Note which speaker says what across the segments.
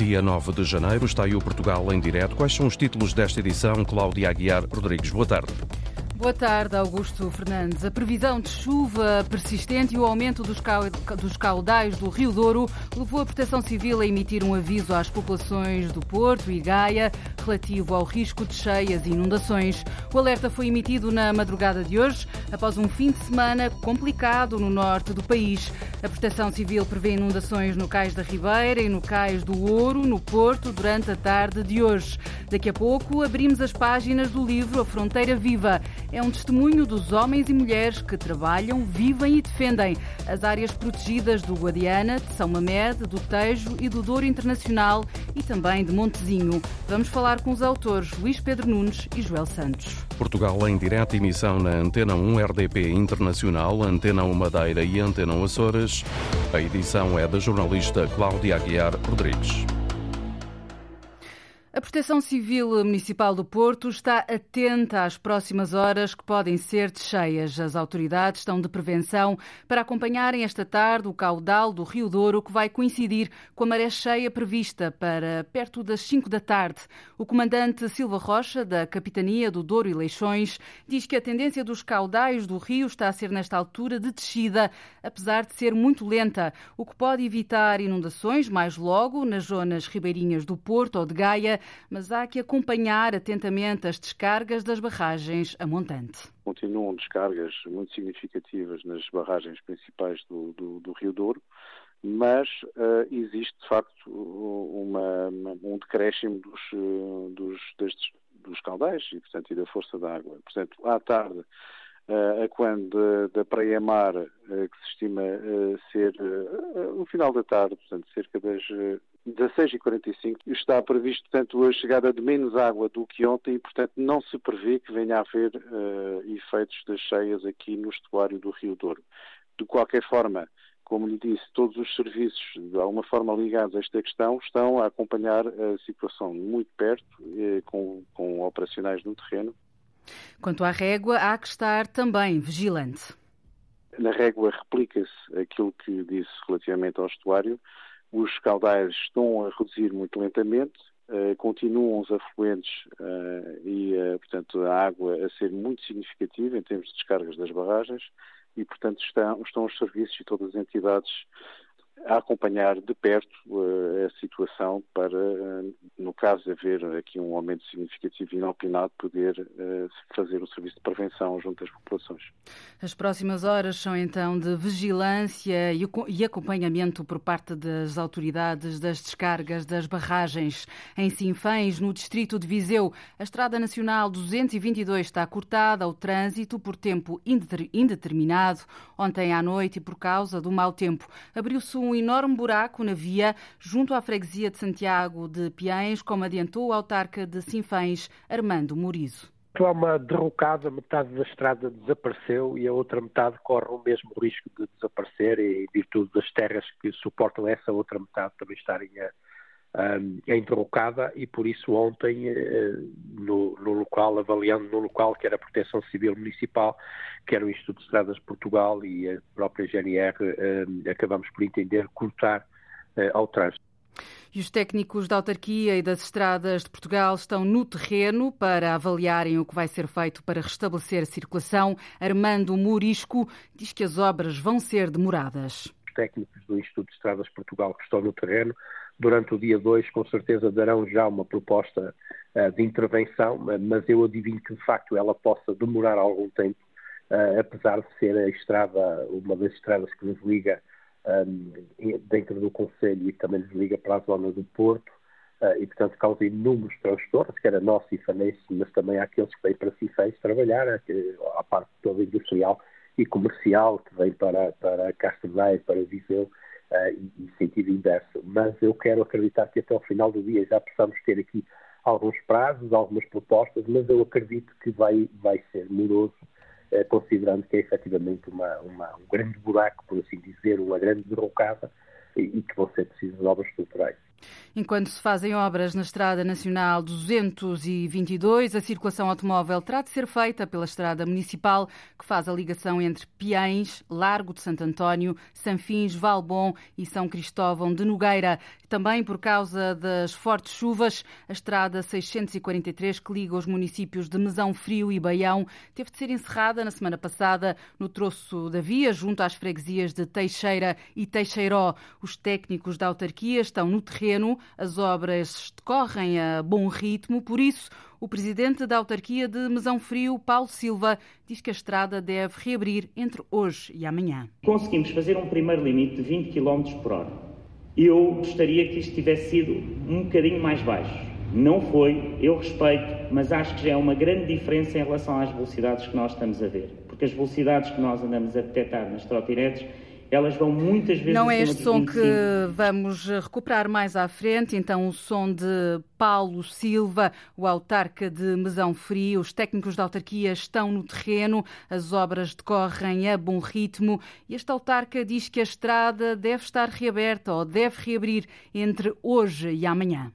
Speaker 1: Dia 9 de janeiro está aí o Portugal em direto. Quais são os títulos desta edição? Cláudia Aguiar Rodrigues, boa tarde.
Speaker 2: Boa tarde, Augusto Fernandes. A previsão de chuva persistente e o aumento dos caudais do Rio Douro levou a Proteção Civil a emitir um aviso às populações do Porto e Gaia relativo ao risco de cheias e inundações. O alerta foi emitido na madrugada de hoje, após um fim de semana complicado no norte do país. A Proteção Civil prevê inundações no Cais da Ribeira e no Cais do Ouro, no Porto, durante a tarde de hoje. Daqui a pouco abrimos as páginas do livro A Fronteira Viva é um testemunho dos homens e mulheres que trabalham, vivem e defendem as áreas protegidas do Guadiana, de São Mamede, do Tejo e do Douro Internacional e também de Montezinho. Vamos falar com os autores Luís Pedro Nunes e Joel Santos.
Speaker 1: Portugal em direta emissão na Antena 1 RDP Internacional, Antena 1 Madeira e Antena 1 Açores. A edição é da jornalista Cláudia Aguiar Rodrigues.
Speaker 2: A Proteção Civil Municipal do Porto está atenta às próximas horas que podem ser de cheias. As autoridades estão de prevenção para acompanharem esta tarde o caudal do Rio Douro, que vai coincidir com a maré cheia prevista para perto das 5 da tarde. O comandante Silva Rocha, da Capitania do Douro e Leixões, diz que a tendência dos caudais do rio está a ser, nesta altura, de descida, apesar de ser muito lenta, o que pode evitar inundações mais logo nas zonas ribeirinhas do Porto ou de Gaia mas há que acompanhar atentamente as descargas das barragens a montante.
Speaker 3: Continuam descargas muito significativas nas barragens principais do, do, do Rio Douro, mas uh, existe de facto uma, um decréscimo dos, uh, dos, destes, dos caudais e, portanto, e da força da água. Portanto, à tarde, uh, a quando da Praia-Mar, que se estima ser no final da tarde, portanto, cerca das 16h45 está previsto, portanto, a chegada de menos água do que ontem e, portanto, não se prevê que venha a haver uh, efeitos das cheias aqui no estuário do Rio Douro. De qualquer forma, como lhe disse, todos os serviços, de alguma forma ligados a esta questão, estão a acompanhar a situação muito perto, eh, com, com operacionais no terreno.
Speaker 2: Quanto à régua, há que estar também vigilante.
Speaker 3: Na régua replica-se aquilo que disse relativamente ao estuário, os caudais estão a reduzir muito lentamente, uh, continuam os afluentes uh, e, uh, portanto, a água a ser muito significativa em termos de descargas das barragens e, portanto, estão, estão os serviços e todas as entidades a acompanhar de perto uh, a situação para, uh, no caso de haver aqui um aumento significativo inopinado, poder uh, fazer o serviço de prevenção junto às populações.
Speaker 2: As próximas horas são então de vigilância e, e acompanhamento por parte das autoridades das descargas das barragens. Em Sinfãs, no distrito de Viseu, a Estrada Nacional 222 está cortada ao trânsito por tempo indeterminado. Ontem à noite, e por causa do mau tempo, abriu-se um um enorme buraco na via junto à freguesia de Santiago de Piães, como adiantou o autarca de Sinfãs, Armando Morizo.
Speaker 4: Há uma derrocada, metade da estrada desapareceu e a outra metade corre o mesmo risco de desaparecer em virtude das terras que suportam essa outra metade também estarem a, a interrocada e por isso ontem eh, no, no, local, avaliando no local que era a Proteção Civil Municipal, que era o Instituto de Estradas de Portugal e a própria GNR, acabamos por entender cortar eh, ao trânsito.
Speaker 2: E os técnicos da autarquia e das estradas de Portugal estão no terreno para avaliarem o que vai ser feito para restabelecer a circulação. Armando Murisco diz que as obras vão ser demoradas.
Speaker 4: Os técnicos do Instituto de Estradas de Portugal que estão no terreno durante o dia 2, com certeza darão já uma proposta uh, de intervenção, mas eu adivinho que de facto ela possa demorar algum tempo, uh, apesar de ser a estrada, uma das estradas que nos liga um, ehm, dentro do Conselho e também nos liga para a zona do Porto, uh, e portanto causa inúmeros transtornos, quer a e Fanense, mas também àqueles que vêm para Cifés trabalhar, a, parte toda industrial e comercial que vem para, para Castro Daire, para Viseu, uh, e, sentido inverso. Mas eu quero acreditar que até ao final do dia já possamos ter aqui alguns prazos, algumas propostas, mas eu acredito que vai, vai ser moroso, uh, considerando que é efetivamente uma, uma, um grande buraco, por assim dizer, uma grande derrocada e, e que vão ser precisas obras estruturais.
Speaker 2: Enquanto se fazem obras na Estrada Nacional 222, a circulação automóvel terá de ser feita pela Estrada Municipal, que faz a ligação entre Piães, Largo de Santo António, Sanfins, Valbom e São Cristóvão de Nogueira. Também por causa das fortes chuvas, a Estrada 643, que liga os municípios de Mesão Frio e Baião, teve de ser encerrada na semana passada no troço da via, junto às freguesias de Teixeira e Teixeiró. Os técnicos da autarquia estão no terreno as obras decorrem a bom ritmo, por isso, o presidente da autarquia de Mesão Frio, Paulo Silva, diz que a estrada deve reabrir entre hoje e amanhã.
Speaker 5: Conseguimos fazer um primeiro limite de 20 km por hora. Eu gostaria que isto tivesse sido um bocadinho mais baixo. Não foi, eu respeito, mas acho que já é uma grande diferença em relação às velocidades que nós estamos a ver. Porque as velocidades que nós andamos a detectar nas trotinetes elas vão muitas vezes.
Speaker 2: Não é este som que vamos recuperar mais à frente, então o som de Paulo Silva, o autarca de Mesão Frio. Os técnicos da autarquia estão no terreno, as obras decorrem a bom ritmo e este autarca diz que a estrada deve estar reaberta ou deve reabrir entre hoje e amanhã.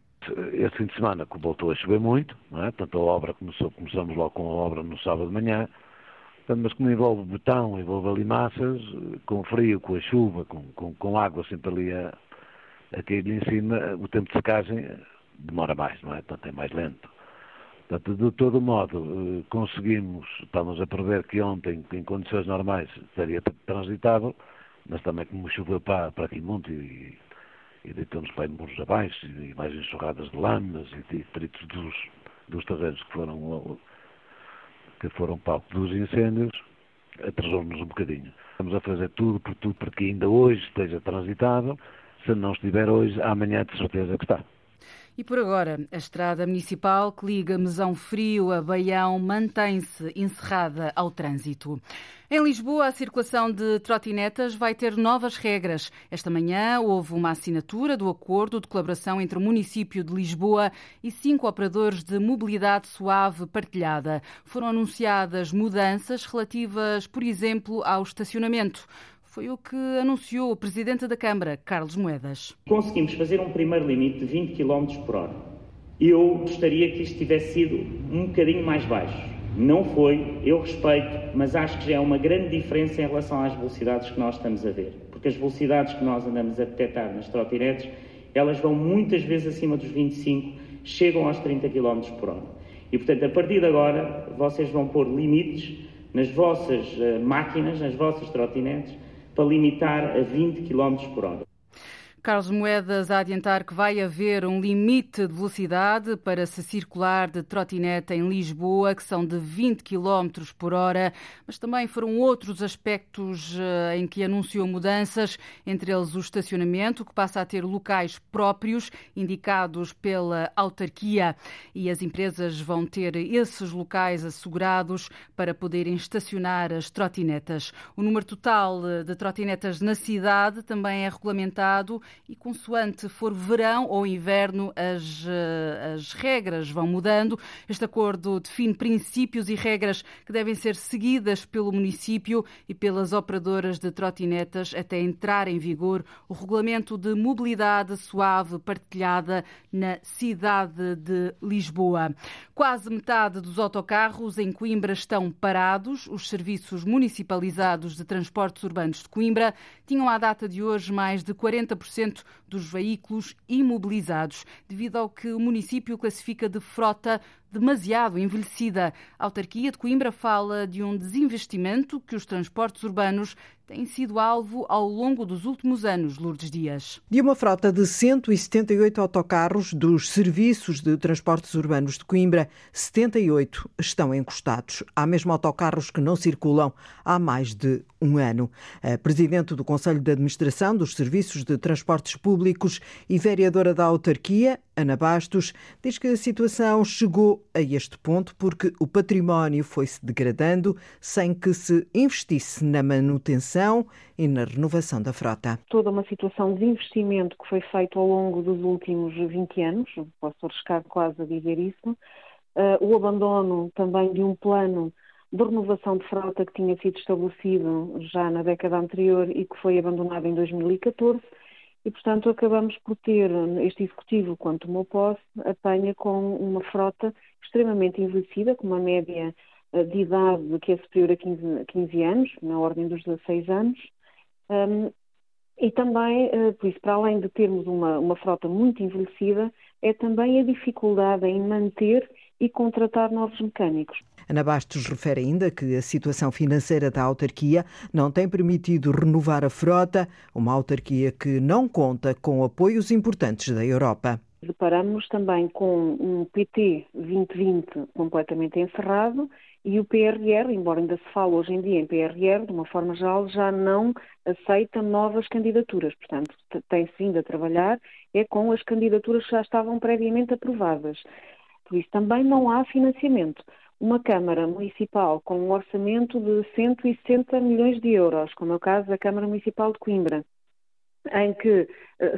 Speaker 6: Este fim de semana voltou a chover muito, não é? Portanto, a obra começou, começamos logo com a obra no sábado de manhã mas como envolve betão, envolve ali massas, com frio, com a chuva, com, com, com água sempre ali a, a cair em cima, o tempo de secagem demora mais, não é? Portanto, é mais lento. Portanto, de todo modo, eh, conseguimos, estamos a prever que ontem, em condições normais, seria transitável, mas também como choveu para, para aqui muito e, e deitou-nos para muros abaixo e mais enxurradas de lamas e detritos dos, dos terrenos que foram que foram palco dos incêndios, atrasou-nos um bocadinho. Estamos a fazer tudo por tudo para que ainda hoje esteja transitável. Se não estiver hoje, amanhã de certeza que está.
Speaker 2: E por agora, a estrada municipal que liga Mesão Frio a Baião mantém-se encerrada ao trânsito. Em Lisboa, a circulação de trotinetas vai ter novas regras. Esta manhã houve uma assinatura do acordo de colaboração entre o município de Lisboa e cinco operadores de mobilidade suave partilhada. Foram anunciadas mudanças relativas, por exemplo, ao estacionamento. Foi o que anunciou o Presidente da Câmara, Carlos Moedas.
Speaker 5: Conseguimos fazer um primeiro limite de 20 km por hora. Eu gostaria que isto tivesse sido um bocadinho mais baixo. Não foi, eu respeito, mas acho que já é uma grande diferença em relação às velocidades que nós estamos a ver. Porque as velocidades que nós andamos a detectar nas trotinetes, elas vão muitas vezes acima dos 25, chegam aos 30 km por hora. E, portanto, a partir de agora, vocês vão pôr limites nas vossas uh, máquinas, nas vossas trotinetes, para limitar a 20 km por hora.
Speaker 2: Carlos Moedas a adiantar que vai haver um limite de velocidade para se circular de trotinete em Lisboa, que são de 20 km por hora, mas também foram outros aspectos eh, em que anunciou mudanças, entre eles o estacionamento, que passa a ter locais próprios, indicados pela autarquia, e as empresas vão ter esses locais assegurados para poderem estacionar as trotinetas. O número total eh, de trotinetas na cidade também é regulamentado e consoante for verão ou inverno, as, eh, as regras vão mudando. Este acordo define princípios e regras que devem ser seguidas pelo município e pelas operadoras de trotinetas até entrar em vigor o regulamento de mobilidade suave partilhada na cidade de Lisboa. Quase metade dos autocarros em Coimbra estão parados. Os serviços municipalizados de transportes urbanos de Coimbra tinham à data de hoje mais de 40% dos veículos imobilizados, devido ao que o município classifica de frota demasiado envelhecida. A autarquia de Coimbra fala de um desinvestimento que os transportes urbanos têm sido alvo ao longo dos últimos anos, Lourdes Dias.
Speaker 7: De uma frota de 178 autocarros dos serviços de transportes urbanos de Coimbra, 78 estão encostados. Há mesmo autocarros que não circulam há mais de um ano. A presidente do Conselho de Administração dos Serviços de Transportes Públicos e vereadora da autarquia, Ana Bastos, diz que a situação chegou a este ponto porque o património foi-se degradando sem que se investisse na manutenção e na renovação da frota.
Speaker 8: Toda uma situação de investimento que foi feito ao longo dos últimos 20 anos, posso arriscar quase a dizer isso, uh, o abandono também de um plano de renovação de frota que tinha sido estabelecido já na década anterior e que foi abandonado em 2014 e, portanto, acabamos por ter este executivo, quando tomou posse, apanha com uma frota extremamente envelhecida, com uma média eh, de idade que é superior a 15, 15 anos, na ordem dos 16 anos, um, e também, eh, por isso, para além de termos uma, uma frota muito envelhecida, é também a dificuldade em manter e contratar novos mecânicos.
Speaker 7: Ana Bastos refere ainda que a situação financeira da autarquia não tem permitido renovar a frota, uma autarquia que não conta com apoios importantes da Europa.
Speaker 8: Deparamos também com um PT 2020 completamente encerrado e o PRR, embora ainda se fale hoje em dia em PRR, de uma forma geral, já não aceita novas candidaturas. Portanto, tem-se vindo a trabalhar é com as candidaturas que já estavam previamente aprovadas. Por isso, também não há financiamento. Uma Câmara Municipal com um orçamento de 160 milhões de euros, como é o caso da Câmara Municipal de Coimbra, em que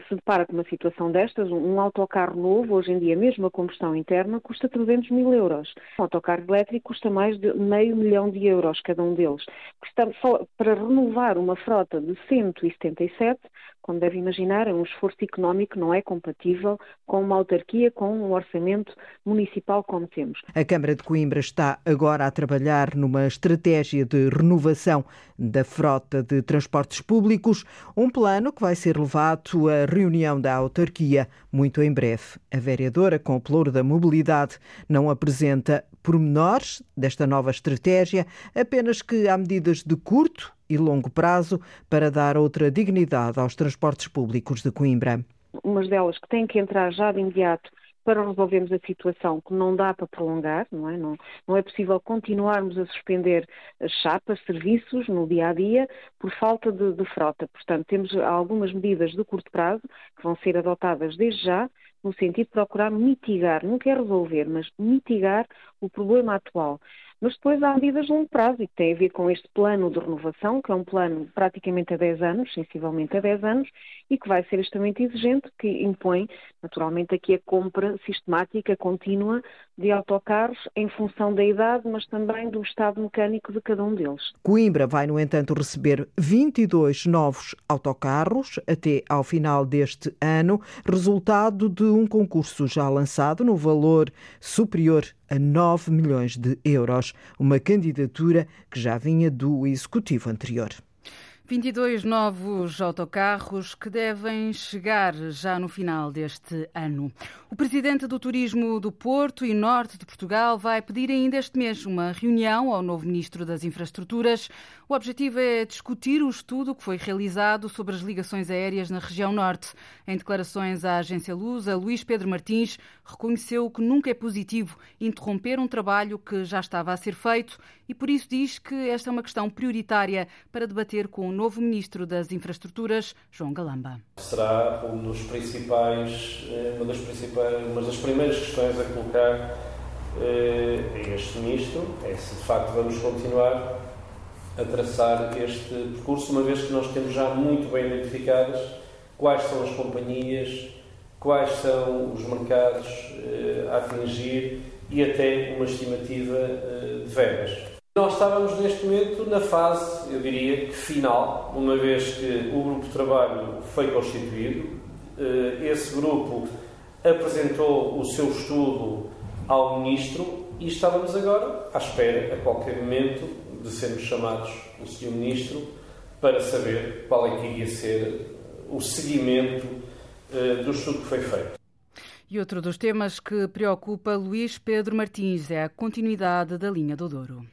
Speaker 8: se depara com uma situação destas, um, autocarro novo, hoje em dia mesmo a combustão interna, custa 300 mil euros. Um autocarro elétrico custa mais de meio milhão de euros cada um deles. Para renovar uma frota de 177, como deve imaginar, é um esforço económico não é compatível com uma autarquia com um orçamento municipal como temos.
Speaker 7: A Câmara de Coimbra está agora a trabalhar numa estratégia de renovação da frota de transportes públicos, um plano que vai ser levado à reunião da autarquia muito em breve. A vereadora, com o pluro da mobilidade, não apresenta pormenores desta nova estratégia, apenas que há medidas de curto e longo prazo para dar outra dignidade aos transportes públicos de Coimbra.
Speaker 8: Umas delas que têm que entrar já de imediato para resolvermos a situação que não dá para prolongar, não é? Não, não é possível continuarmos a suspender chapas, serviços no dia a dia por falta de, de frota. Portanto, temos algumas medidas de curto prazo que vão ser adotadas desde já, no sentido de procurar mitigar, não quer resolver, mas mitigar o problema atual. Mas depois há medidas de longo prazo e que têm a ver com este plano de renovação, que é um plano praticamente a 10 anos, sensivelmente a 10 anos, e que vai ser extremamente exigente, que impõe, naturalmente, aqui a compra sistemática, contínua, de autocarros em função da idade, mas também do estado mecânico de cada um deles.
Speaker 7: Coimbra vai, no entanto, receber 22 novos autocarros até ao final deste ano, resultado de um concurso já lançado no valor superior a 9 milhões de euros, uma candidatura que já vinha do executivo anterior.
Speaker 2: 22 novos autocarros que devem chegar já no final deste ano. O presidente do Turismo do Porto e Norte de Portugal vai pedir ainda este mês uma reunião ao novo ministro das Infraestruturas. O objetivo é discutir o estudo que foi realizado sobre as ligações aéreas na região norte. Em declarações à agência Lusa, Luís Pedro Martins reconheceu que nunca é positivo interromper um trabalho que já estava a ser feito e por isso diz que esta é uma questão prioritária para debater com o novo Ministro das Infraestruturas, João Galamba.
Speaker 9: Será um dos principais, eh, uma das, principais, uma das primeiras questões a colocar eh, a este Ministro é se de facto vamos continuar a traçar este percurso, uma vez que nós temos já muito bem identificadas quais são as companhias, quais são os mercados eh, a atingir e até uma estimativa de verbas. Nós estávamos neste momento na fase, eu diria final, uma vez que o grupo de trabalho foi constituído. Eh, esse grupo apresentou o seu estudo ao Ministro e estávamos agora à espera, a qualquer momento, de sermos chamados o Sr. Ministro para saber qual é que iria ser o seguimento eh, do estudo que foi feito.
Speaker 2: E outro dos temas que preocupa Luís Pedro Martins é a continuidade da linha do Douro.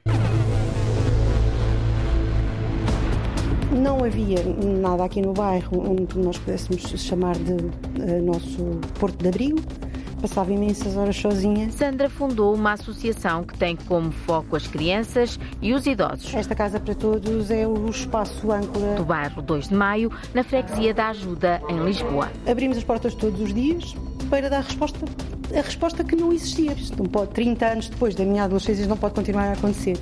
Speaker 10: Não havia nada aqui no bairro onde nós pudéssemos chamar de uh, nosso porto de abrigo. Passava imensas horas sozinha.
Speaker 11: Sandra fundou uma associação que tem como foco as crianças e os idosos.
Speaker 10: Esta Casa para Todos é o espaço âncora
Speaker 11: do bairro 2 de Maio, na freguesia da Ajuda, em Lisboa.
Speaker 10: Abrimos as portas todos os dias para dar resposta a resposta que não existia. Isto não pode, 30 anos depois da minha adolescência, não pode continuar a acontecer.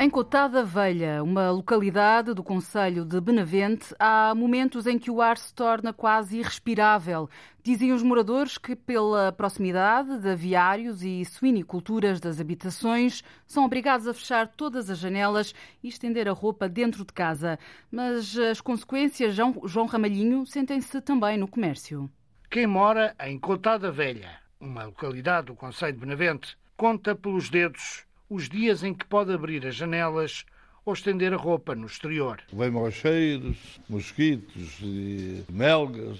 Speaker 2: Em Cotada Velha, uma localidade do Conselho de Benavente, há momentos em que o ar se torna quase irrespirável. Dizem os moradores que, pela proximidade de aviários e suiniculturas das habitações, são obrigados a fechar todas as janelas e estender a roupa dentro de casa. Mas as consequências, João Ramalhinho, sentem-se também no comércio.
Speaker 12: Quem mora em Cotada Velha, uma localidade do Conselho de Benavente, conta pelos dedos os dias em que pode abrir as janelas ou estender a roupa no exterior.
Speaker 13: Vem maus cheiros, mosquitos e melgas,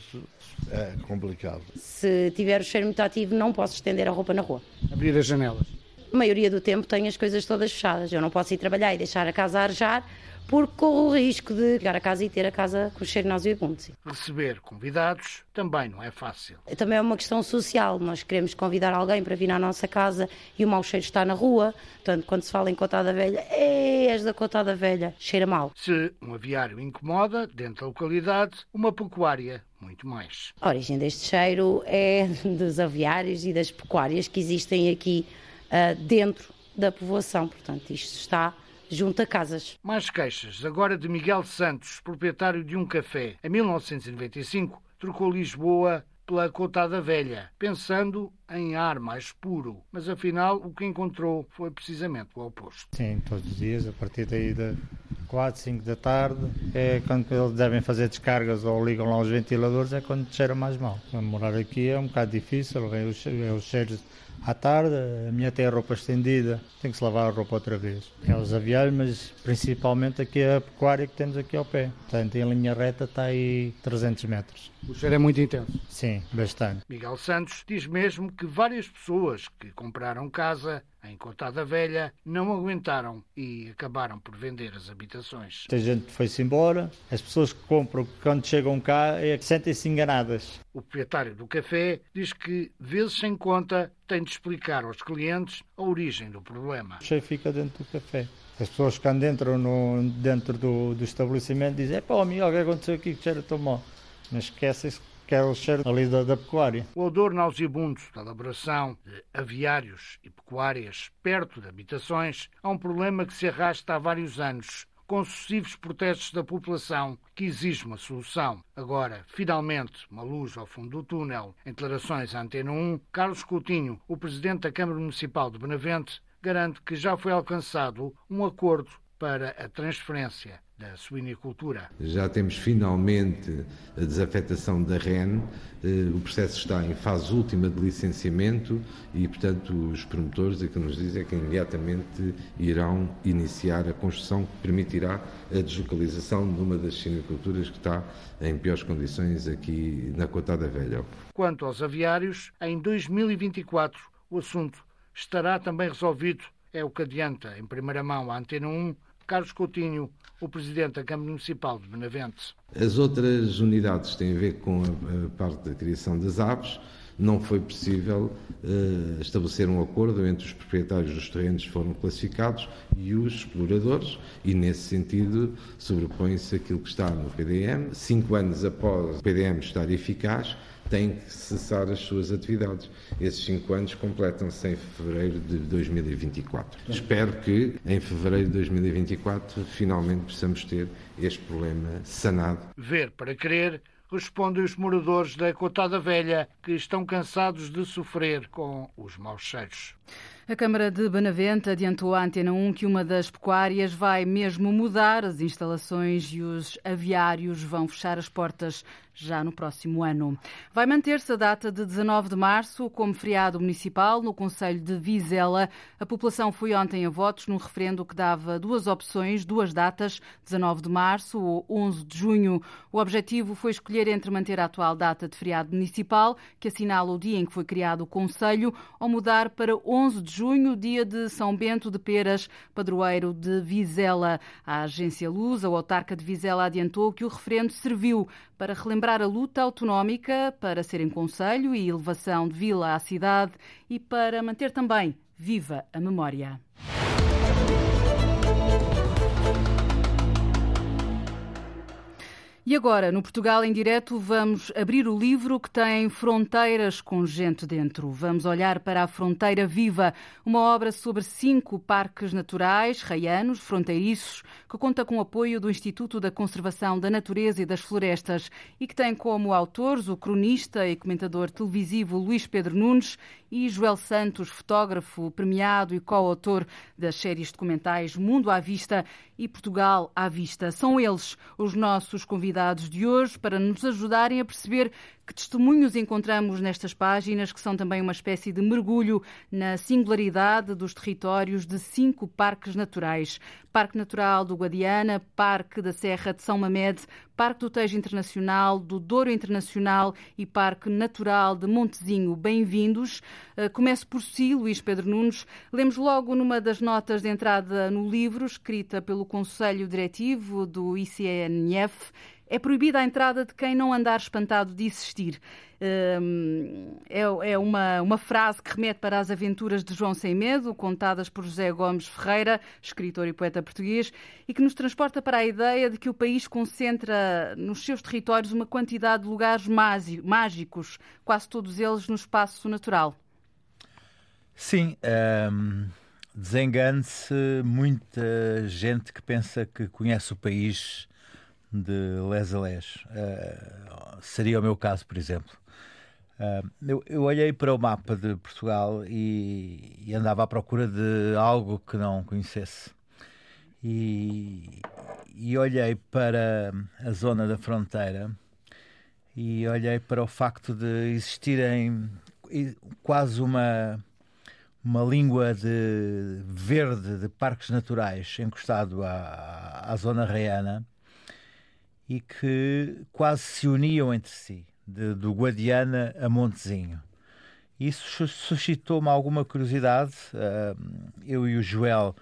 Speaker 13: é complicado.
Speaker 14: Se tiver o cheiro muito ativo, não posso estender a roupa na rua.
Speaker 12: Abrir as janelas?
Speaker 14: A maioria do tempo tenho as coisas todas fechadas. Eu não posso ir trabalhar e deixar a casa a arejar porque corro o risco de chegar a casa e ter a casa com cheiro nauseabundo.
Speaker 12: Receber convidados também não é fácil.
Speaker 14: Também é uma questão social. Nós queremos convidar alguém para vir à nossa casa e o mau cheiro está na rua. Portanto, quando se fala em cotada velha, és da cotada velha, cheira mal.
Speaker 12: Se um aviário incomoda, dentro da localidade, uma pecuária muito mais.
Speaker 14: A origem deste cheiro é dos aviários e das pecuárias que existem aqui uh, dentro da povoação. Portanto, isto está junto a casas.
Speaker 12: Mais queixas, agora de Miguel Santos, proprietário de um café. Em 1995, trocou Lisboa pela Cotada Velha, pensando em ar mais puro. Mas afinal, o que encontrou foi precisamente o oposto.
Speaker 15: Sim, todos os dias, a partir daí de 4, 5 da tarde, é quando eles devem fazer descargas ou ligam lá os ventiladores, é quando cheira mais mal. Morar aqui é um bocado difícil, vem os, os cheiros à tarde, a minha tem a roupa estendida, tem que se lavar a roupa outra vez. É os aviários, mas principalmente aqui a pecuária que temos aqui ao pé. Portanto, em linha reta está aí 300 metros.
Speaker 12: O cheiro é muito intenso?
Speaker 15: Sim, bastante.
Speaker 12: Miguel Santos diz mesmo que várias pessoas que compraram casa em Cotada Velha não aguentaram e acabaram por vender as habitações.
Speaker 15: Tem gente que foi-se embora, as pessoas que compram, quando chegam cá, é sentem-se enganadas.
Speaker 12: O proprietário do café diz que, vezes sem conta, tem de explicar aos clientes a origem do problema.
Speaker 15: O cheiro fica dentro do café. As pessoas que dentro, no, dentro do, do estabelecimento dizem: pô, amigo, o que aconteceu aqui que cheiro tão mal? Mas esquecem-se que é o cheiro ali da, da pecuária.
Speaker 12: O odor nauseabundo da elaboração de aviários e pecuárias perto de habitações é um problema que se arrasta há vários anos com sucessivos protestos da população que exige uma solução. Agora, finalmente, uma luz ao fundo do túnel. Em declarações à Antena 1, Carlos Coutinho, o presidente da Câmara Municipal de Benavente, garante que já foi alcançado um acordo para a transferência da suinicultura.
Speaker 16: Já temos finalmente a desafetação da REN, eh, o processo está em fase última de licenciamento e, portanto, os promotores, o que nos dizem é que imediatamente irão iniciar a construção que permitirá a deslocalização de uma das suiniculturas que está em piores condições aqui na Cotada Velha.
Speaker 12: Quanto aos aviários, em 2024 o assunto estará também resolvido, é o que adianta em primeira mão a Antena 1 Carlos Coutinho, o Presidente da Câmara Municipal de Benavente.
Speaker 16: As outras unidades têm a ver com a, parte da criação das aves. Não foi possível uh, estabelecer um acordo entre os proprietários dos terrenos que foram classificados e os exploradores, e nesse sentido sobrepõe-se aquilo que está no PDM. Cinco anos após o PDM estar eficaz, tem que cessar as suas atividades. Esses cinco anos completam-se em fevereiro de 2024. Espero que em fevereiro de 2024 finalmente possamos ter este problema sanado.
Speaker 12: Ver para crer respondem os moradores da Cotada Velha, que estão cansados de sofrer com os maus cheiros.
Speaker 2: A Câmara de Benavente adiantou à Antena 1 que uma das pecuárias vai mesmo mudar as instalações e os aviários vão fechar as portas já no próximo ano. Vai manter-se a data de 19 de março como feriado municipal no Conselho de Vizela. A população foi ontem a votos num referendo que dava duas opções, duas datas, 19 de março ou 11 de junho. O objetivo foi escolher entre manter a atual data de feriado municipal, que assinala o dia em que foi criado o Conselho, ou mudar para 11 de junho, dia de São Bento de Peras, padroeiro de Vizela. A agência Luz, a autarca de Vizela, adiantou que o referendo serviu para relembrar a luta autonómica, para ser em conselho e elevação de vila à cidade e para manter também viva a memória. E agora, no Portugal em Direto, vamos abrir o livro que tem Fronteiras com Gente Dentro. Vamos olhar para a Fronteira Viva, uma obra sobre cinco parques naturais, raianos, fronteiriços, que conta com o apoio do Instituto da Conservação da Natureza e das Florestas e que tem como autores o cronista e comentador televisivo Luís Pedro Nunes e Joel Santos, fotógrafo premiado e coautor das séries documentais Mundo à Vista e Portugal à Vista. São eles os nossos convidados de hoje para nos ajudarem a perceber que testemunhos encontramos nestas páginas, que são também uma espécie de mergulho na singularidade dos territórios de cinco parques naturais: Parque Natural do Guadiana, Parque da Serra de São Mamede, Parque do Tejo Internacional, do Douro Internacional e Parque Natural de Montezinho. Bem-vindos. Uh, começo por si, Luís Pedro Nunes. Lemos logo numa das notas de entrada no livro, escrita pelo Conselho Diretivo do ICNF é proibida a entrada de quem não andar espantado de existir. Hum, é, é uma, uma frase que remete para as aventuras de João Sem Medo, contadas por José Gomes Ferreira, escritor e poeta português, e que nos transporta para a ideia de que o país concentra nos seus territórios uma quantidade de lugares mágicos, quase todos eles no espaço natural.
Speaker 17: Sim, um, desengane-se muita gente que pensa que conhece o país de les a les. Uh, seria o meu caso, por exemplo. Uh, eu, eu, olhei para o mapa de Portugal e, e, andava à procura de algo que não conhecesse. E, e, olhei para a zona da fronteira e olhei para o facto de existirem quase uma uma língua de verde de parques naturais encostado à, à zona reiana e que quase se uniam entre si, de, do Guadiana a Montezinho. Isso suscitou-me alguma curiosidade. Uh, eu e o Joel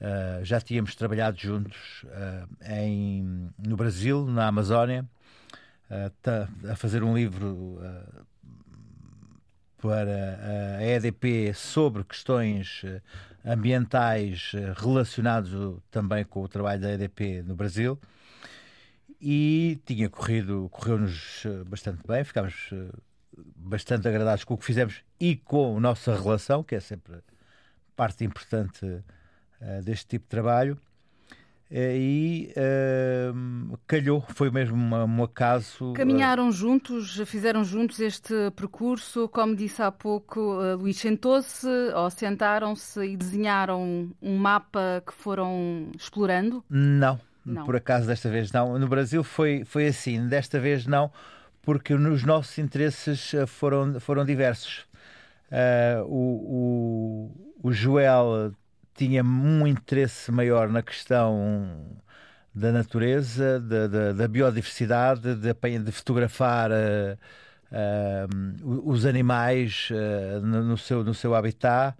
Speaker 17: uh, já tínhamos trabalhado juntos uh, em, no Brasil, na Amazónia, a fazer um livro para a EDP sobre questões ambientais relacionados também com o trabalho da EDP no Brasil e tinha corrido, correu-nos eh, bastante bem, ficámos eh, bastante agradados com o que fizemos e com a nossa relação, que é sempre parte importante uh, deste tipo de trabalho. E uh, calhou, foi mesmo uma, um acaso.
Speaker 2: Caminharam juntos, fizeram juntos este percurso, como disse há pouco, uh, Luís sentou-se ou sentaram-se e desenharam um mapa que foram explorando?
Speaker 17: Não, não. Por acaso, desta vez não. No Brasil foi, foi assim, desta vez não, porque os nossos interesses eh, foram, foram diversos. Uh, o, o, o Joel tinha um interesse maior na questão da natureza, da, da, da biodiversidade, de, de fotografar uh, uh, os animais uh, no, no, seu, no seu habitat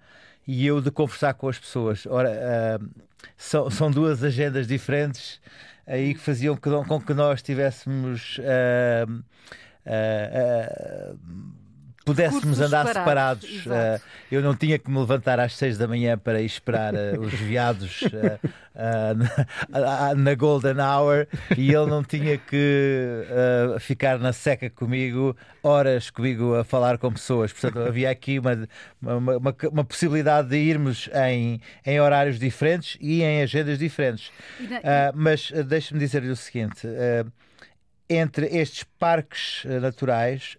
Speaker 17: e eu de conversar com as pessoas. Ora, são, são duas agendas diferentes aí que faziam com que nós tivéssemos uh, uh, uh, pudéssemos andar separados. separados. Uh, eu não tinha que me levantar às seis da manhã para ir esperar uh, os viados uh, na, na, Golden Hour e ele não tinha que ficar na seca comigo, horas comigo a falar com pessoas. Portanto, havia aqui uma, uma, uma, uma possibilidade de irmos em, em horários diferentes e em agendas diferentes. mas deixe-me dizer-lhe o seguinte. entre estes parques naturais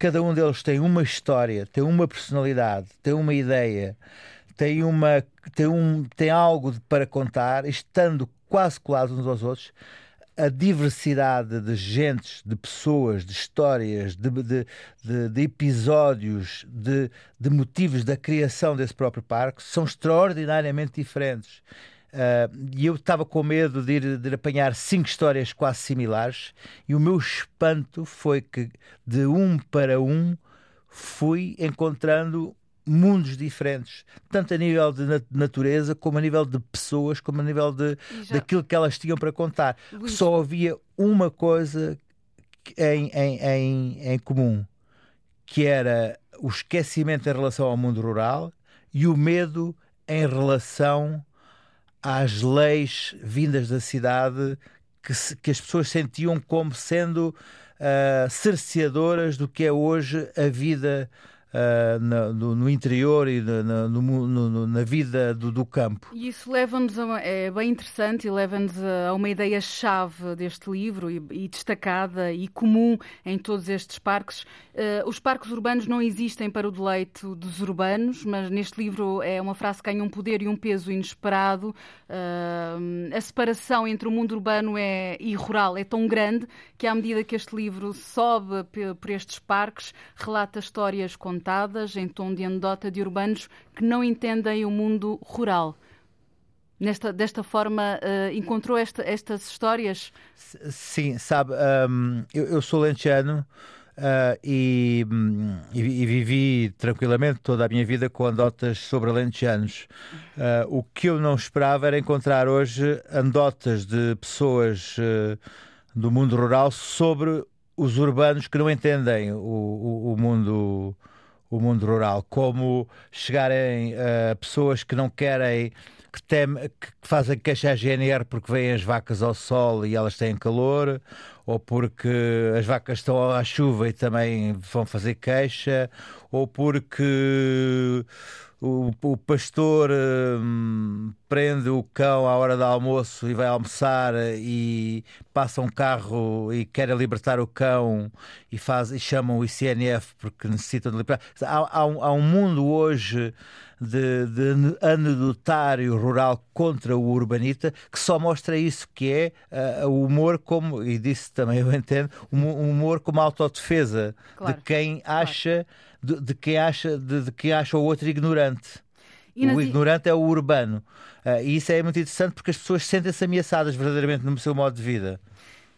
Speaker 17: cada um deles tem uma história, tem uma personalidade, tem uma ideia, tem, uma, tem, um, tem algo para contar, estando quase colados uns aos outros. A diversidade de gentes, de pessoas, de histórias, de, de, de, de episódios, de, de motivos da criação desse próprio parque são extraordinariamente diferentes. Uh, e eu estava com medo de ir, de ir apanhar cinco histórias quase similares, e o meu espanto foi que de um para um fui encontrando mundos diferentes, tanto a nível de natureza, como a nível de pessoas, como a nível de, já... daquilo que elas tinham para contar. Luís... Só havia uma coisa em, em, em, em comum, que era o esquecimento em relação ao mundo rural e o medo em relação às leis vindas da cidade que, que, as pessoas sentiam como sendo uh, cerceadoras do que é hoje a vida uh, na, no, no, interior e na, no, no, na vida do, do, campo.
Speaker 2: E isso leva-nos a é bem interessante e leva-nos a uma ideia-chave deste livro e, e, destacada e comum em todos estes parques. Uh, os parques urbanos não existem para o deleite dos urbanos, mas neste livro é uma frase que ganha um poder e um peso inesperado. Uh, a separação entre o mundo urbano é, e rural é tão grande que, à medida que este livro sobe por estes parques, relata histórias com em tom de anedota de urbanos que não entendem o mundo rural. Nesta, desta forma, uh, encontrou esta, estas histórias?
Speaker 17: Sim, sabe, um, eu, eu, sou lentejano uh, e, e, e, vivi tranquilamente toda a minha vida com anedotas sobre alentejanos. Uh, o que eu não esperava era encontrar hoje anedotas de pessoas do mundo rural sobre os urbanos que não entendem o, o, o mundo o mundo rural, como chegarem uh, pessoas que não querem que, tem, que fazem queixa à GNR porque vêm as vacas ao sol e elas têm calor, ou porque as vacas estão à chuva e também vão fazer queixa, ou porque o, o pastor hum, prende o cão à hora do almoço e vai almoçar e passa um carro e quer libertar o cão e, faz, e o ICNF porque necessitam de libertar. Há, há, um, há um mundo hoje de, de anedotário rural contra o urbanita que só mostra isso, que é uh, o humor como, e disse também eu entendo, o humor como autodefesa claro, de quem acha de, de quem acha de, de quem acha o outro ignorante. O ignorante é o urbano. Uh, e isso é muito interessante porque as pessoas sentem-se ameaçadas verdadeiramente no seu modo de vida.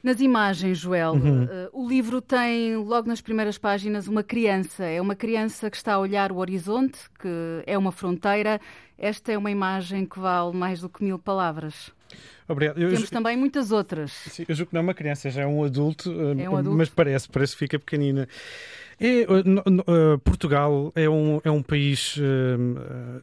Speaker 2: Nas imagens, Joel, uhum. uh, o livro tem logo nas primeiras páginas uma criança. É uma criança que está a olhar o horizonte, que é uma fronteira. Esta é uma imagem que vale mais do que mil palavras.
Speaker 18: Obrigado.
Speaker 2: Eu Temos também muitas outras.
Speaker 18: Sim, eu julgo que não é uma criança, já é um adulto, é um adulto. mas parece, parece que fica pequenina. É, uh, Portugal é um, é um país uh,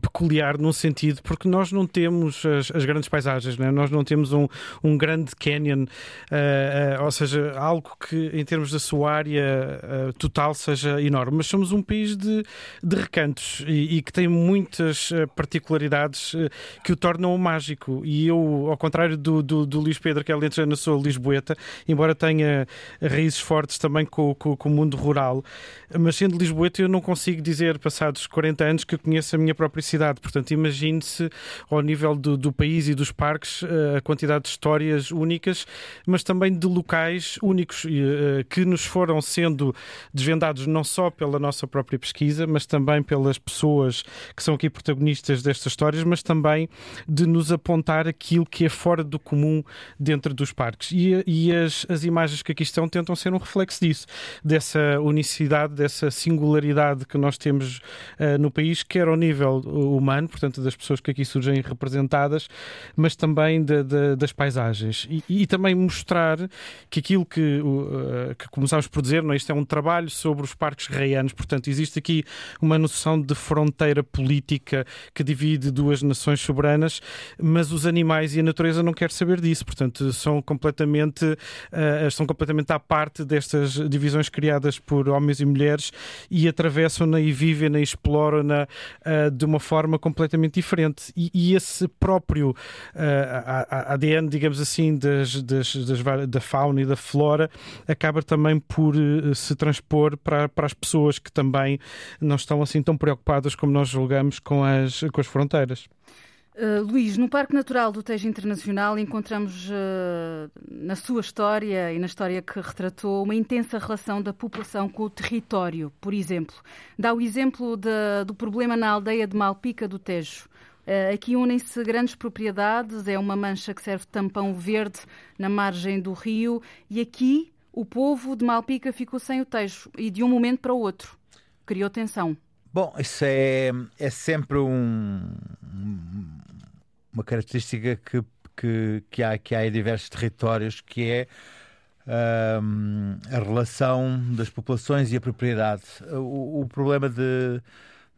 Speaker 18: peculiar num sentido, porque nós não temos as, as grandes paisagens, né? nós não temos um, um grande canyon, uh, uh, ou seja, algo que em termos da sua área uh, total seja enorme, mas somos um país de, de recantos e, e que tem muitas particularidades que o tornam mágico. E eu, ao contrário do, do, do Luís Pedro, que é lentejano, sou lisboeta, embora tenha raízes fortes também com, com, com o mundo rural, mas sendo lisboeta eu não consigo dizer, passados 40 anos, que conheço a minha própria cidade. Portanto, imagine-se ao nível do, do, país e dos parques eh, a quantidade de histórias únicas, mas também de locais únicos eh, que nos foram sendo desvendados não só pela nossa própria pesquisa, mas também pelas pessoas que são aqui protagonistas destas histórias, mas também de nos apontar aquilo que é fora do comum dentro dos parques. E, e as, as imagens que aqui estão tentam ser um reflexo disso, dessa unicidade, dessa singularidade que nós temos uh, no país, quer ao nível humano, portanto, das pessoas que aqui surgem representadas, mas também de, de, das paisagens. E, e, também mostrar que aquilo que, uh, que começámos por dizer, não, é? isto é um trabalho sobre os parques reianos, portanto, existe aqui uma noção de fronteira política que divide duas nações soberanas, mas os animais e a natureza não querem saber disso, portanto, são completamente, uh, estão completamente à parte destas divisões criadas por homens e mulheres e atravessam-na e vivem-na e exploram-na uh, de uma forma completamente diferente. E, e esse próprio uh, eh, ADN, digamos assim, das, das, das, da fauna e da flora acaba também por uh, se transpor para, para as pessoas que também não estão assim tão preocupadas como nós julgamos com as, com as fronteiras.
Speaker 2: Uh, Luís, no Parque Natural do Tejo Internacional encontramos uh, na sua história e na história que retratou uma intensa relação da população com o território, por exemplo. Dá o exemplo de, do problema na aldeia de Malpica do Tejo. Uh, aqui unem-se grandes propriedades, é uma mancha que serve de tampão verde na margem do rio e aqui o povo de Malpica ficou sem o Tejo e de um momento para o outro criou tensão.
Speaker 17: Bom, isso é, é sempre um, uma característica que, que, que, há, que há em diversos territórios, que é um, a relação das populações e a propriedade. O, o problema de,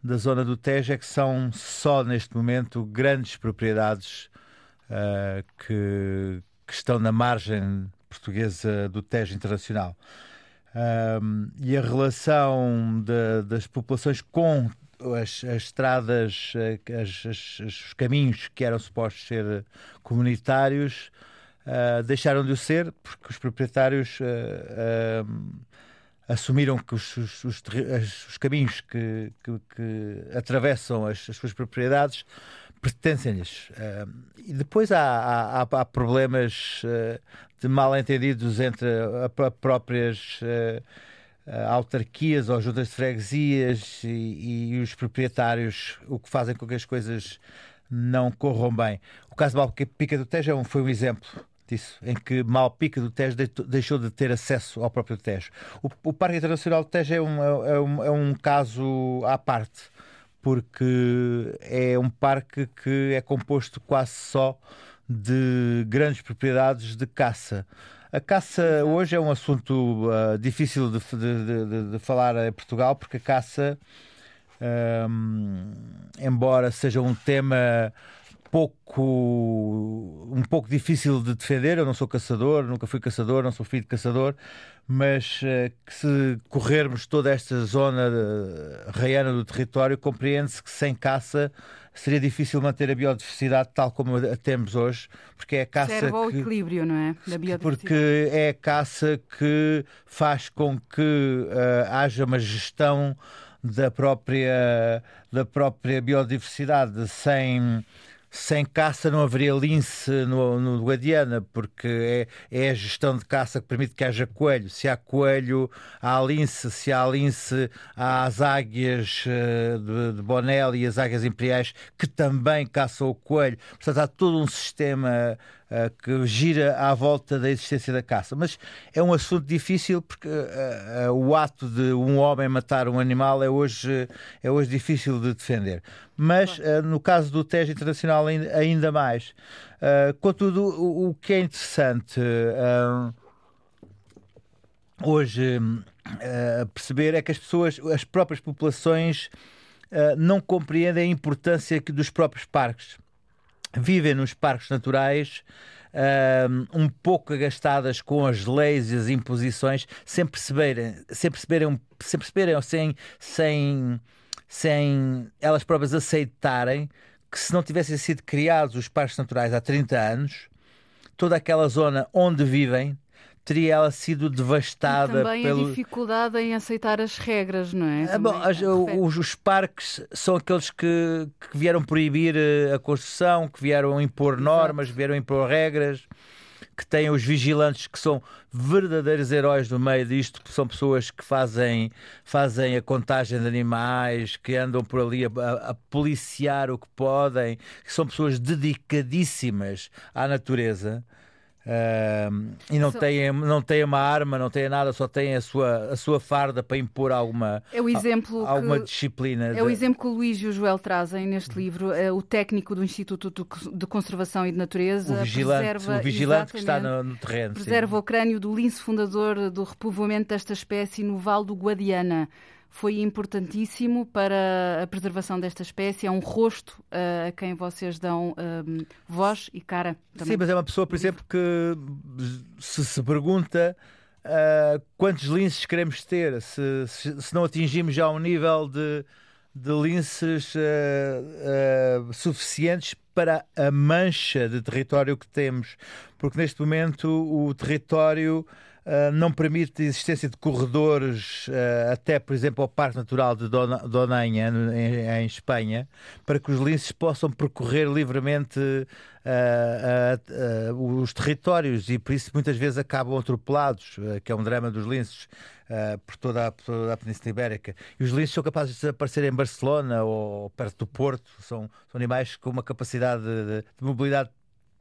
Speaker 17: da zona do Tejo é que são só neste momento grandes propriedades uh, que, que estão na margem portuguesa do Tejo Internacional. Um, e a relação de, das populações com as, as estradas, as, as, os caminhos que eram supostos ser comunitários, uh, deixaram de o ser porque os proprietários uh, uh, assumiram que os, os, os, os caminhos que, que, que atravessam as, suas propriedades pertencem-lhes. e depois há, há, há problemas de mal-entendidos entre a, a próprias autarquias ou juntas de freguesias e, e, os proprietários, o que fazem com que as coisas não corram bem. O caso de Malpica do Tejo é foi um exemplo disso, em que Malpica do Tejo deixou de ter acesso ao próprio Tejo. O, o Parque Internacional do Tejo é um, é, um, é um caso à parte, porque é um parque que é composto quase só de grandes propriedades de caça. A caça hoje é um assunto uh, difícil de, de, de, de, falar em Portugal, porque a caça, um, embora seja um tema pouco um pouco difícil de defender. Eu não sou caçador, nunca fui caçador, não sou filho de caçador, mas uh, que se corrermos toda esta zona uh, raiana do território, compreende-se que sem caça seria difícil manter a biodiversidade tal como a temos hoje, porque é a caça
Speaker 2: Serve ao
Speaker 17: que,
Speaker 2: equilíbrio, não é? Da biodiversidade.
Speaker 17: Porque é a caça que faz com que uh, haja uma gestão da própria da própria biodiversidade sem sem caça não haveria lince no, no Guadiana, porque é, é a gestão de caça que permite que haja coelho. Se há coelho, há lince. Se há lince, há as águias uh, de, de Bonel e as águias imperiais que também caçam o coelho. Portanto, há todo um sistema que gira à volta da existência da caça. Mas é um assunto difícil porque uh, o ato de um homem matar um animal é hoje, é hoje difícil de defender mas no caso do Tejo Internacional ainda mais. Contudo, o, que é interessante hoje perceber é que as pessoas, as próprias populações, não compreendem a importância dos próprios parques. Vivem nos parques naturais. um pouco agastadas com as leis e as imposições, sem perceberem, sem perceberem, sem, perceberem, sem, sem sem elas próprias aceitarem que se não tivessem sido criados os parques naturais há 30 anos, toda aquela zona onde vivem teria ela sido devastada.
Speaker 2: E também pelo... a dificuldade em aceitar as regras, não é?
Speaker 17: Ah, bom, as, os, os, parques são aqueles que, que, vieram proibir eh, a construção, que vieram impor normas, Exato. vieram impor regras que têm os vigilantes que são verdadeiros heróis no meio disto, que são pessoas que fazem, fazem a contagem de animais, que andam por ali a, a policiar o que podem, que são pessoas dedicadíssimas à natureza. Uh, e não, so... têm, não têm uma arma, não têm nada, só têm a sua, a sua farda para impor alguma,
Speaker 2: é o exemplo
Speaker 17: alguma
Speaker 2: que,
Speaker 17: disciplina.
Speaker 2: É de... o exemplo que o Luís e o Joel trazem neste livro. É o técnico do Instituto de Conservação e de Natureza
Speaker 17: o vigilante, preserva, o vigilante que está no, no terreno.
Speaker 2: Preserva sim. o crânio do lince fundador do repovoamento desta espécie no Val do Guadiana foi importantíssimo para a preservação desta espécie. É um rosto uh, a quem vocês dão uh, voz e cara.
Speaker 17: Também. Sim, mas é uma pessoa, por exemplo, que se se pergunta uh, quantos linces queremos ter, se, se, se, não atingimos já um nível de, de linces suficientes para a mancha de território que temos, porque neste momento o território uh, não permite a existência de corredores, uh, até por exemplo ao Parque Natural de Donanha, em, Espanha, para que os linces possam percorrer livremente uh, os territórios e por isso muitas vezes acabam atropelados, que é um drama dos linces. Uh, por, toda a, por, toda a, Península Ibérica. E os linces são capazes de aparecer em Barcelona ou perto do Porto. São, são animais com uma capacidade de, de mobilidade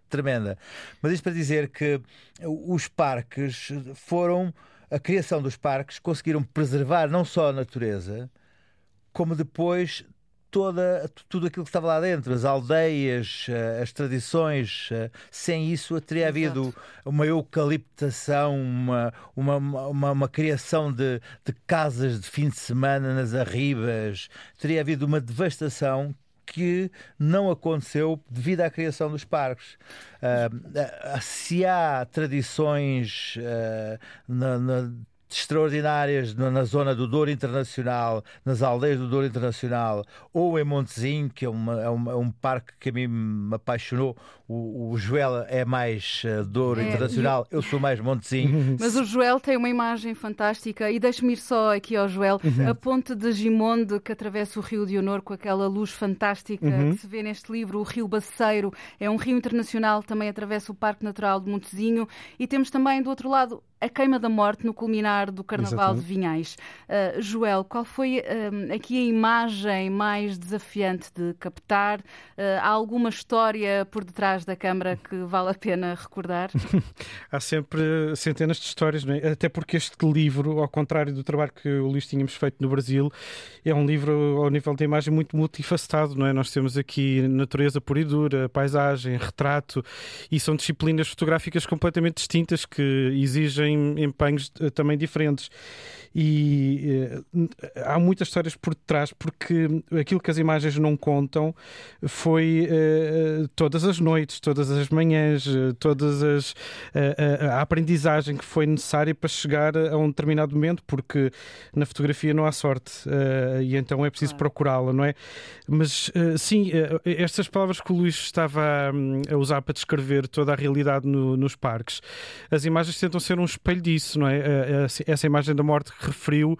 Speaker 17: tremenda. Mas isto para dizer que os parques foram. A criação dos parques conseguiram preservar não só a natureza, como depois toda, tudo aquilo que estava lá dentro, as aldeias, eh, as tradições. Eh, sem isso teria havido Exato. uma eucaliptação, uma, uma, uma, uma criação de, de, casas de fim de semana nas arribas, teria havido uma devastação que não aconteceu devido à criação dos parques. Uh, se há tradições uh, na, na extraordinárias na zona do Douro Internacional, nas aldeias do Douro Internacional, ou em Montezinho, que é, uma, é, um, é um parque que a mim me apaixonou. O, o Joel é mais uh, Douro é, Internacional, eu... eu... sou mais Montezinho.
Speaker 2: Mas o Joel tem uma imagem fantástica, e deixe-me ir só aqui ao Joel, uhum. a ponte de Gimonde que atravessa o Rio de Honor com aquela luz fantástica uhum. que se vê neste livro, o Rio Baceiro, é um rio internacional, também atravessa o Parque Natural de Montezinho, e temos também do outro lado a queima da morte no culminar do Carnaval Exatamente. de Vinhais. Uh, Joel, qual foi uh, aqui a imagem mais desafiante de captar? Uh, há alguma história por detrás da câmara que vale a pena recordar?
Speaker 18: há sempre centenas de histórias, é? até porque este livro, ao contrário do trabalho que o Luís tínhamos feito no Brasil, é um livro ao nível da imagem muito multifacetado, não é? Nós temos aqui natureza pura e dura, paisagem, retrato, e são disciplinas fotográficas completamente distintas que exigem em empenhos eh, também diferentes e uh, há muitas histórias por detrás porque aquilo que as imagens não contam foi uh, todas as noites, todas as manhãs, todas as a aprendizagem que foi necessária para chegar a um determinado momento, porque na fotografia não há sorte e então é preciso procurá-la, não é? Mas sim, estas palavras que o Luís estava a, a usar para descrever toda a realidade no, nos parques, as imagens tentam ser um espelho disso, não é? Essa imagem da morte referiu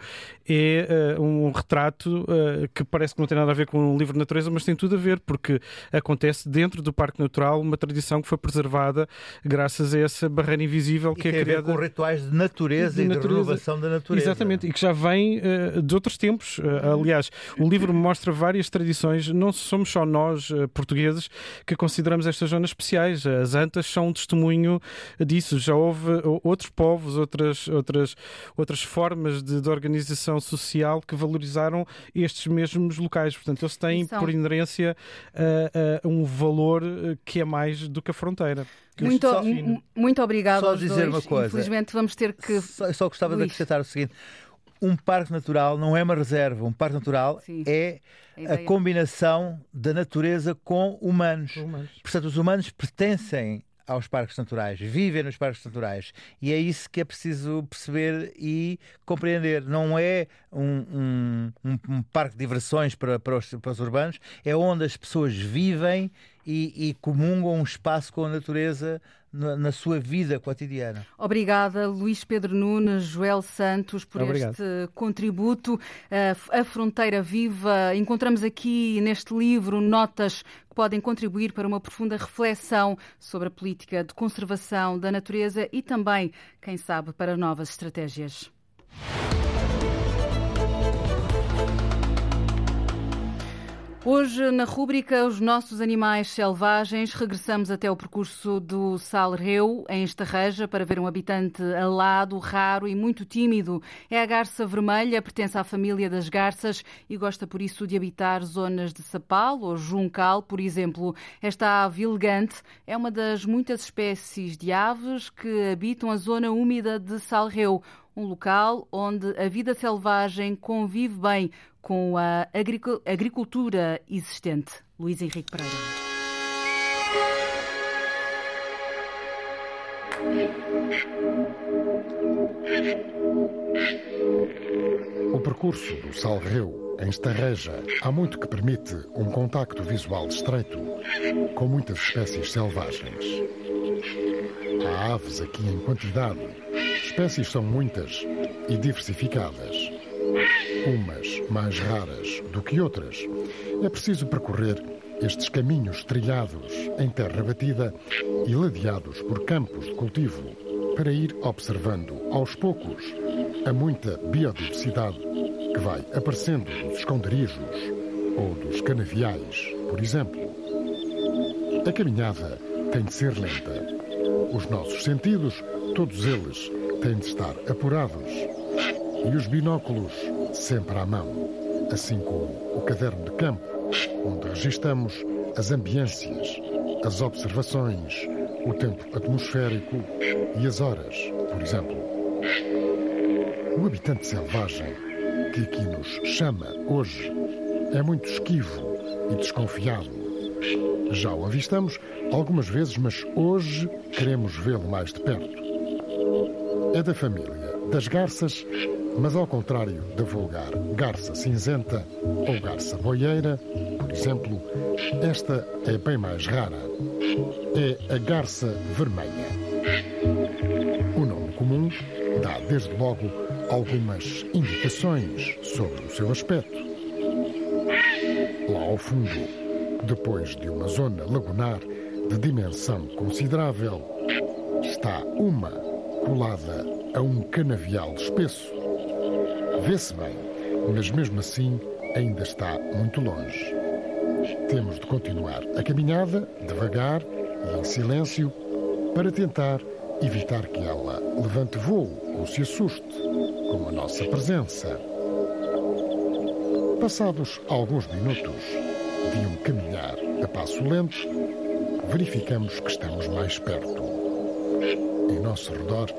Speaker 18: é uh, um retrato que parece que não tem nada a ver com um livro de natureza, mas tem tudo a ver, porque acontece dentro do Parque Natural uma tradição que foi preservada graças a essa barreira invisível que
Speaker 17: e
Speaker 18: é criada.
Speaker 17: A ver com rituais de natureza de e natureza. de renovação da natureza.
Speaker 18: Exatamente, e que já vem de outros tempos. aliás, o livro mostra várias tradições, não somos só nós, portugueses, que consideramos estas zonas especiais. As Antas são um testemunho disso. Já houve outros povos, outras, outras, outras formas de, de organização social que valorizaram estes mesmos locais. Portanto, eles têm, são... por inerência, uh, uh, um valor que é mais do que a fronteira.
Speaker 2: Muito, só, muito obrigado.
Speaker 17: Só dizer dois. uma coisa.
Speaker 2: Infelizmente vamos ter que.
Speaker 17: Só, só gostava Luís. de acrescentar o seguinte: um parque natural não é uma reserva, um parque natural Sim. é a, a combinação da natureza com humanos. humanos. Portanto, os humanos pertencem aos parques naturais, vivem nos parques naturais. E é isso que é preciso perceber e compreender. Não é um, um, um parque de diversões para, para, os, para os urbanos, é onde as pessoas vivem e, e comungam um espaço com a natureza na, na, sua vida cotidiana.
Speaker 2: Obrigada, Luís Pedro Nunes, Joel Santos, por Obrigado. este contributo. A Fronteira Viva. Encontramos aqui neste livro notas que podem contribuir para uma profunda reflexão sobre a política de conservação da natureza e também, quem sabe, para novas estratégias. Hoje, na rúbrica Os Nossos Animais Selvagens, regressamos até o percurso do Salreu, em Estarreja, para ver um habitante alado, raro e muito tímido. É a garça vermelha, pertence à família das garças e gosta, por isso, de habitar zonas de sapal ou juncal, por exemplo. Esta ave elegante é uma das muitas espécies de aves que habitam a zona úmida de Salreu, um local onde a vida selvagem convive bem com a agricultura existente. Luís Henrique Pereira.
Speaker 19: O percurso do Salreu em Estarreja há muito que permite um contacto visual estreito com muitas espécies selvagens. Há aves aqui em quantidade. Espécies são muitas e diversificadas umas mais raras do que outras. É preciso percorrer estes caminhos trilhados em terra batida e ladeados por campos de cultivo para ir observando aos poucos a muita biodiversidade que vai aparecendo dos esconderijos ou dos canaviais, por exemplo. A caminhada tem de ser lenta. Os nossos sentidos, todos eles, têm de estar apurados e os binóculos sempre à mão, assim como o caderno de campo, onde registamos as ambiências, as observações, o tempo atmosférico e as horas, por exemplo. O habitante selvagem, que aqui nos chama hoje, é muito esquivo e desconfiado. Já o avistamos algumas vezes, mas hoje queremos vê-lo mais de perto. É da família das garças, mas ao contrário da vulgar garça cinzenta ou garça boieira, por exemplo, esta é bem mais rara. É a garça vermelha. O nome comum dá desde logo algumas indicações sobre o seu aspecto. Lá ao fundo, depois de uma zona lagunar de dimensão considerável, está uma colada a um canavial espesso. Vê-se bem, mas mesmo assim ainda está muito longe. Temos de continuar a caminhada, devagar e em silêncio, para tentar evitar que ela levante voo ou se assuste com a nossa presença. Passados alguns minutos de um caminhar a passo lento, verificamos que estamos mais perto. Em nosso redor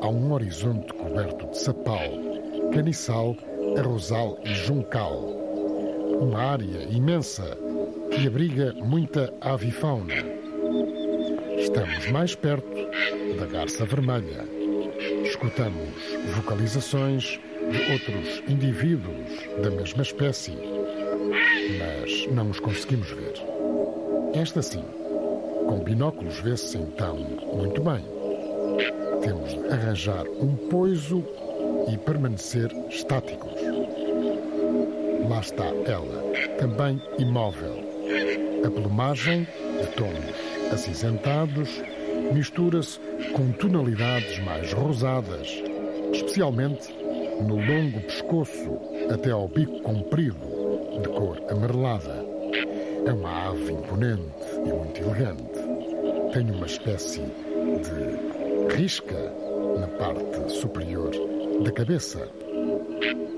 Speaker 19: há um horizonte coberto de sapal, caniçal, arrozal e juncal. Uma área imensa que abriga muita avifauna. Estamos mais perto da garça vermelha. Escutamos vocalizações de outros indivíduos da mesma espécie, mas não os conseguimos ver. Esta sim, com binóculos vê-se então muito bem. Temos de arranjar um poiso e permanecer estáticos. Lá está ela, também imóvel. A plumagem, de tons acinzentados, mistura-se com tonalidades mais rosadas, especialmente no longo pescoço até ao bico comprido, de cor amarelada. É uma ave imponente e muito elegante. Tem uma espécie de risca na parte superior da cabeça.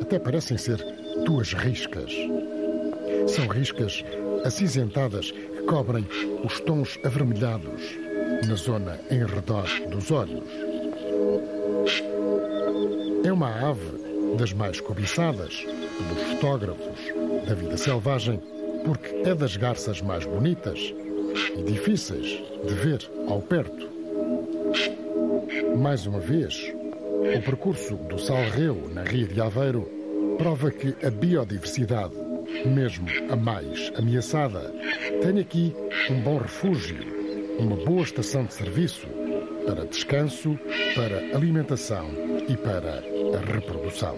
Speaker 19: Até parecem ser duas riscas. São riscas acinzentadas que cobrem os tons avermelhados na zona em redor dos olhos. É uma ave das mais cobiçadas pelos fotógrafos da vida selvagem, porque é das garças mais bonitas e difíceis de ver ao perto. Mais uma vez, o percurso do salreu na Ria de Aveiro prova que a biodiversidade, mesmo a mais ameaçada, tem aqui um bom refúgio, uma boa estação de serviço para descanso, para alimentação e para a reprodução.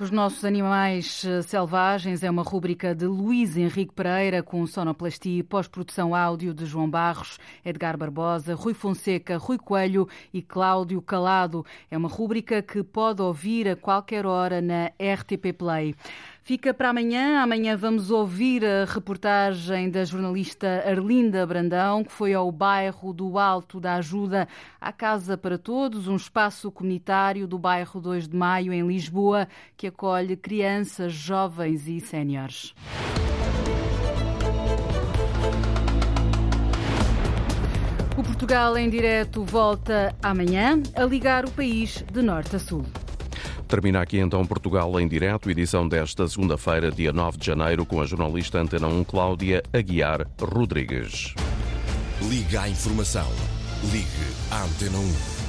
Speaker 2: Os nossos animais eh, selvagens é uma rúbrica de Luís Henrique Pereira com sonoplastia e pós-produção áudio de João Barros, Edgar Barbosa, Rui Fonseca, Rui Coelho e Cláudio Calado. É uma rúbrica que pode ouvir a qualquer hora na RTP Play. Fica para amanhã. Amanhã vamos ouvir a reportagem da jornalista Arlinda Brandão, que foi ao bairro do Alto da Ajuda à Casa para Todos, um espaço comunitário do bairro 2 de Maio, em Lisboa, que acolhe crianças, jovens e séniores. O Portugal em direto volta amanhã a ligar o país de norte a sul.
Speaker 1: Termina aqui então Portugal em direto, edição desta segunda-feira, dia 9 de janeiro, com a jornalista Antena 1 Cláudia Aguiar Rodrigues.
Speaker 20: Liga à informação. Ligue à Antena 1.